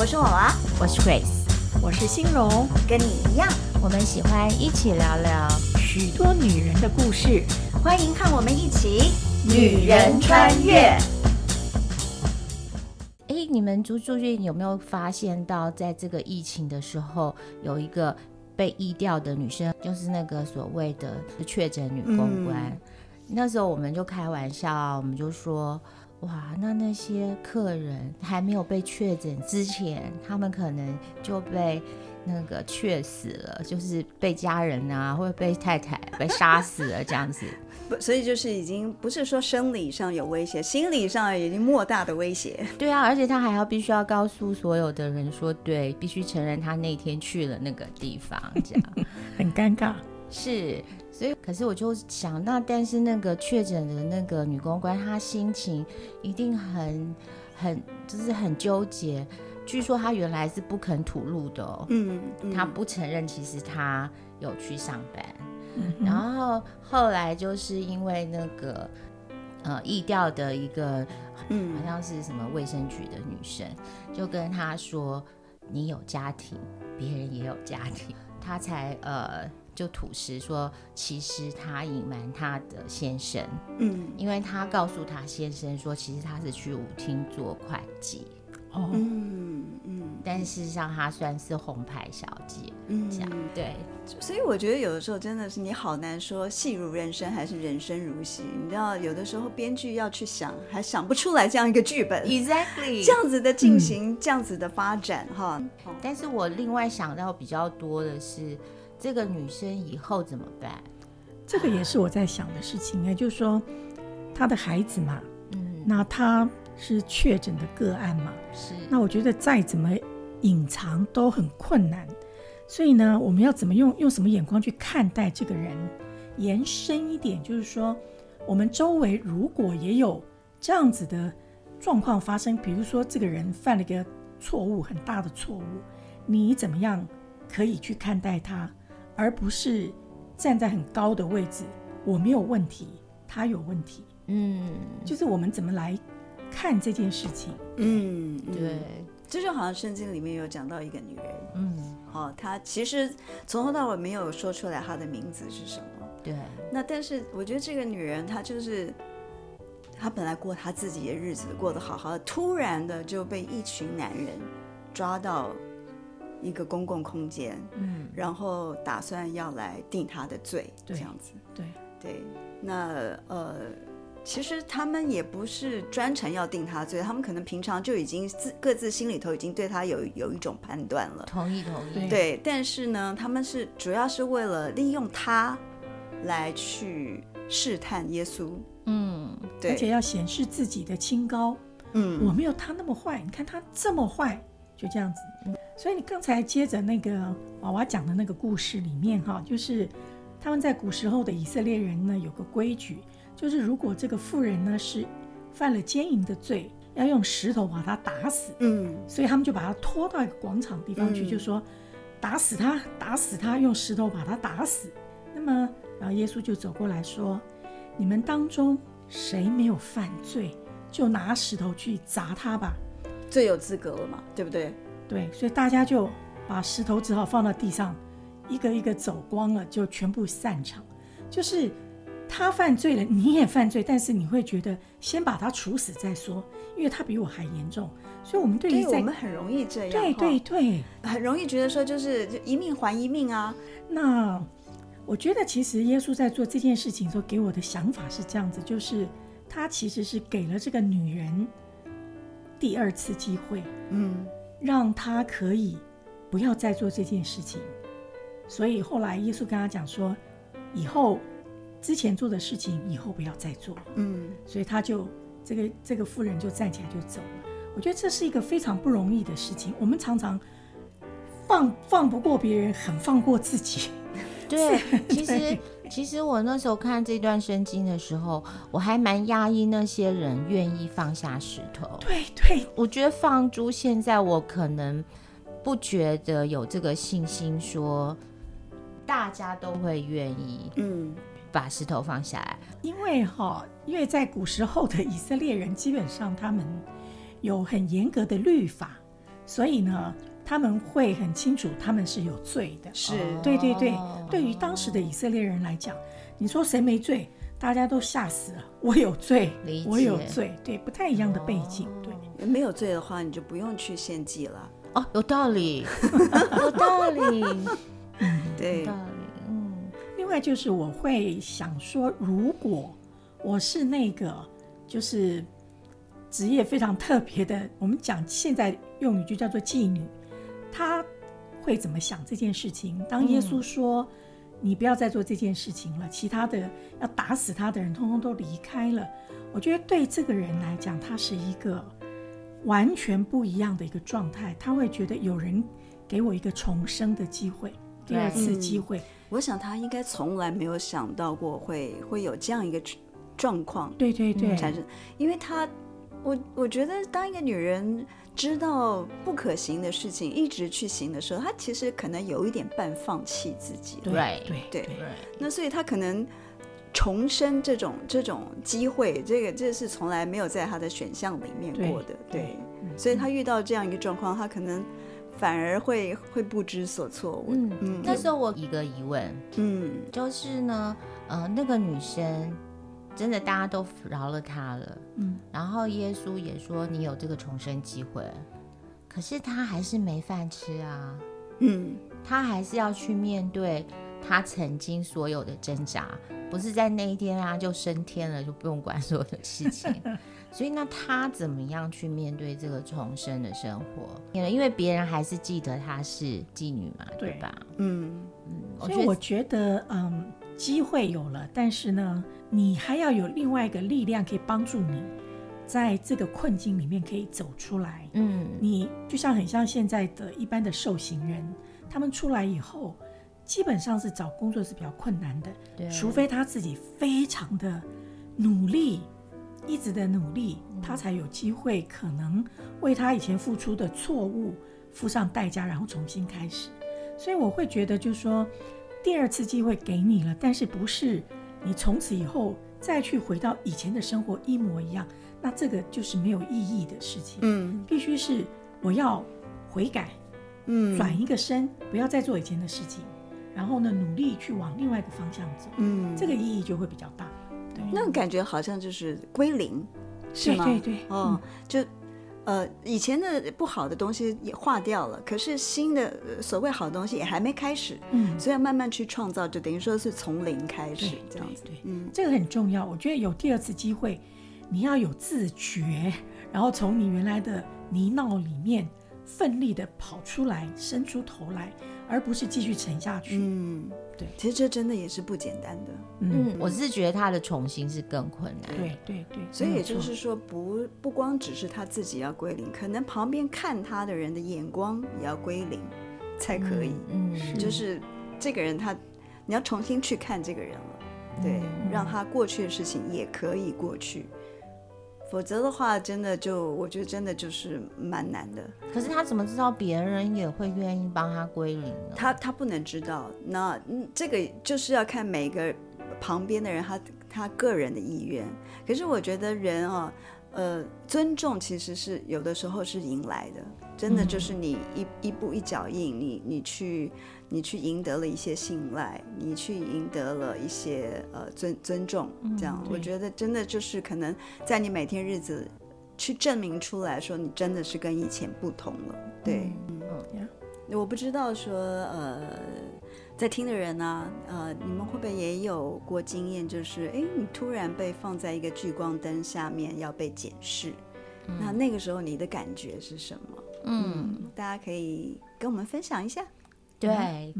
我是娃娃，我是 Grace，我是欣荣，跟你一样，我们喜欢一起聊聊许多女人的故事，欢迎和我们一起女人穿越。哎，你们朱朱俊有没有发现到，在这个疫情的时候，有一个被疫掉的女生，就是那个所谓的确诊女公关。嗯、那时候我们就开玩笑，我们就说。哇，那那些客人还没有被确诊之前，他们可能就被那个确死了，就是被家人啊，或者被太太被杀死了这样子。不，所以就是已经不是说生理上有威胁，心理上已经莫大的威胁。对啊，而且他还要必须要告诉所有的人说，对，必须承认他那天去了那个地方，这样 很尴尬。是。所以，可是我就想，那但是那个确诊的那个女公关，她心情一定很、很，就是很纠结。据说她原来是不肯吐露的哦，嗯，嗯，她不承认其实她有去上班，嗯，然后后来就是因为那个呃意调的一个，嗯，好像是什么卫生局的女生，就跟她说：“你有家庭，别人也有家庭。”她才呃。就吐实说，其实他隐瞒他的先生，嗯，因为他告诉他先生说，其实他是去舞厅做会计，哦，嗯嗯，但事实上他算是红牌小姐，嗯，这样对，所以我觉得有的时候真的是你好难说戏如人生还是人生如戏，你知道有的时候编剧要去想，还想不出来这样一个剧本，exactly 这样子的进行，嗯、这样子的发展哈，但是我另外想到比较多的是。这个女生以后怎么办？这个也是我在想的事情。也就是说，她的孩子嘛，嗯，那她是确诊的个案嘛，是。那我觉得再怎么隐藏都很困难。所以呢，我们要怎么用用什么眼光去看待这个人？延伸一点，就是说，我们周围如果也有这样子的状况发生，比如说这个人犯了一个错误，很大的错误，你怎么样可以去看待他？而不是站在很高的位置，我没有问题，他有问题。嗯，就是我们怎么来看这件事情。嗯，对，这就好像圣经里面有讲到一个女人，嗯，好、哦，她其实从头到尾没有说出来她的名字是什么。对，那但是我觉得这个女人她就是，她本来过她自己的日子，过得好好的，突然的就被一群男人抓到。一个公共空间，嗯，然后打算要来定他的罪，这样子，对。对。那呃，其实他们也不是专程要定他罪，他们可能平常就已经自各自心里头已经对他有有一种判断了。同意，同意。对，但是呢，他们是主要是为了利用他来去试探耶稣，嗯，对，而且要显示自己的清高，嗯，我没有他那么坏，你看他这么坏，就这样子。所以你刚才接着那个娃娃讲的那个故事里面哈，就是他们在古时候的以色列人呢，有个规矩，就是如果这个妇人呢是犯了奸淫的罪，要用石头把他打死。嗯，所以他们就把他拖到一个广场地方去，就说打死他，打死他，用石头把他打死。那么，然后耶稣就走过来说：“你们当中谁没有犯罪，就拿石头去砸他吧。”最有资格了嘛，对不对？对，所以大家就把石头只好放到地上，一个一个走光了，就全部散场。就是他犯罪了，你也犯罪，但是你会觉得先把他处死再说，因为他比我还严重。所以，我们对于我们很容易这样，对对对，很容易觉得说就是就一命还一命啊。那我觉得其实耶稣在做这件事情的时候，给我的想法是这样子，就是他其实是给了这个女人第二次机会，嗯。让他可以不要再做这件事情，所以后来耶稣跟他讲说，以后之前做的事情以后不要再做。嗯，所以他就这个这个妇人就站起来就走了。我觉得这是一个非常不容易的事情。我们常常放放不过别人，很放过自己。对，其实其实我那时候看这段圣经的时候，我还蛮压抑那些人愿意放下石头。对对，我觉得放猪现在我可能不觉得有这个信心，说大家都会愿意嗯。把石头放下来，嗯、因为哈，因为在古时候的以色列人基本上他们有很严格的律法，所以呢，他们会很清楚他们是有罪的。是，对对对，哦。对于当时的以色列人来讲，你说谁没罪，大家都吓死了。我有罪我有罪，对，不太一样的背景，对。没有罪的话，你就不用去献祭了。哦，有道理，有道理，对。有道理，嗯，另外就是我会想说，如果我是那个就是职业非常特别的，我们讲现在用语就叫做妓女，她会怎么想这件事情？当耶稣说、嗯、你不要再做这件事情了，其他的要打死他的人通通都离开了，我觉得对这个人来讲，他是一个。完全不一样的一个状态，他会觉得有人给我一个重生的机会，第二次机会。嗯，我想他应该从来没有想到过会会有这样一个状况，对对对，产生。因为他，我我觉得当一个女人知道不可行的事情一直去行的时候，她其实可能有一点半放弃自己。对对对，对，那所以她可能。重生这种这种机会，这个这是从来没有在她的选项里面过的，对，对对，所以她遇到这样一个状况，她可能反而会会不知所措。嗯嗯，那时候我一个疑问，嗯，就是呢，呃，那个女生真的大家都饶了他了，嗯，然后耶稣也说你有这个重生机会，可是他还是没饭吃啊，嗯，他还是要去面对他曾经所有的挣扎。不是在那一天啊，就升天了，就不用管所有的事情。所以那他怎么样去面对这个重生的生活？因为别人还是记得她是妓女嘛，对，对吧？嗯嗯。所以我觉得，嗯，机会有了，但是呢，你还要有另外一个力量可以帮助你，在这个困境里面可以走出来。嗯，你就像很像现在的一般的受刑人，他们出来以后。基本上是找工作是比较困难的，对，除非他自己非常的努力，一直的努力，嗯，他才有机会可能为他以前付出的错误付上代价，然后重新开始。所以我会觉得，就是说，第二次机会给你了，但是不是你从此以后再去回到以前的生活一模一样，那这个就是没有意义的事情。嗯，必须是我要悔改，嗯，转一个身，不要再做以前的事情。然后呢，努力去往另外一个方向走，嗯，这个意义就会比较大。对，那感觉好像就是归零，是吗？对对对，哦，嗯、就呃，以前的不好的东西也化掉了，可是新的所谓好的东西也还没开始，嗯，所以要慢慢去创造，就等于说是从零开始这样子。对，对，对，嗯，这个很重要。我觉得有第二次机会，你要有自觉，然后从你原来的泥淖里面奋力的跑出来，伸出头来。而不是继续沉下去。嗯，对，其实这真的也是不简单的。嗯，我是觉得他的重新是更困难。对对对，所以也就是说不，不不光只是他自己要归零，可能旁边看他的人的眼光也要归零，才可以。嗯，嗯，就是这个人他，你要重新去看这个人了，对，嗯，让他过去的事情也可以过去。否则的话，真的就我觉得真的就是蛮难的。可是他怎么知道别人也会愿意帮他归零呢？他他不能知道，那这个就是要看每个旁边的人他他个人的意愿。可是我觉得人啊，呃，尊重其实是有的时候是迎来的，真的就是你一、嗯、一步一脚印，你你去。你去赢得了一些信赖，你去赢得了一些呃尊尊重，这样、嗯、我觉得真的就是可能在你每天日子去证明出来说你真的是跟以前不同了，对，嗯，嗯我不知道说呃在听的人呢、啊，呃你们会不会也有过经验，就是哎你突然被放在一个聚光灯下面要被检视，嗯、那那个时候你的感觉是什么？嗯，嗯，大家可以跟我们分享一下。对，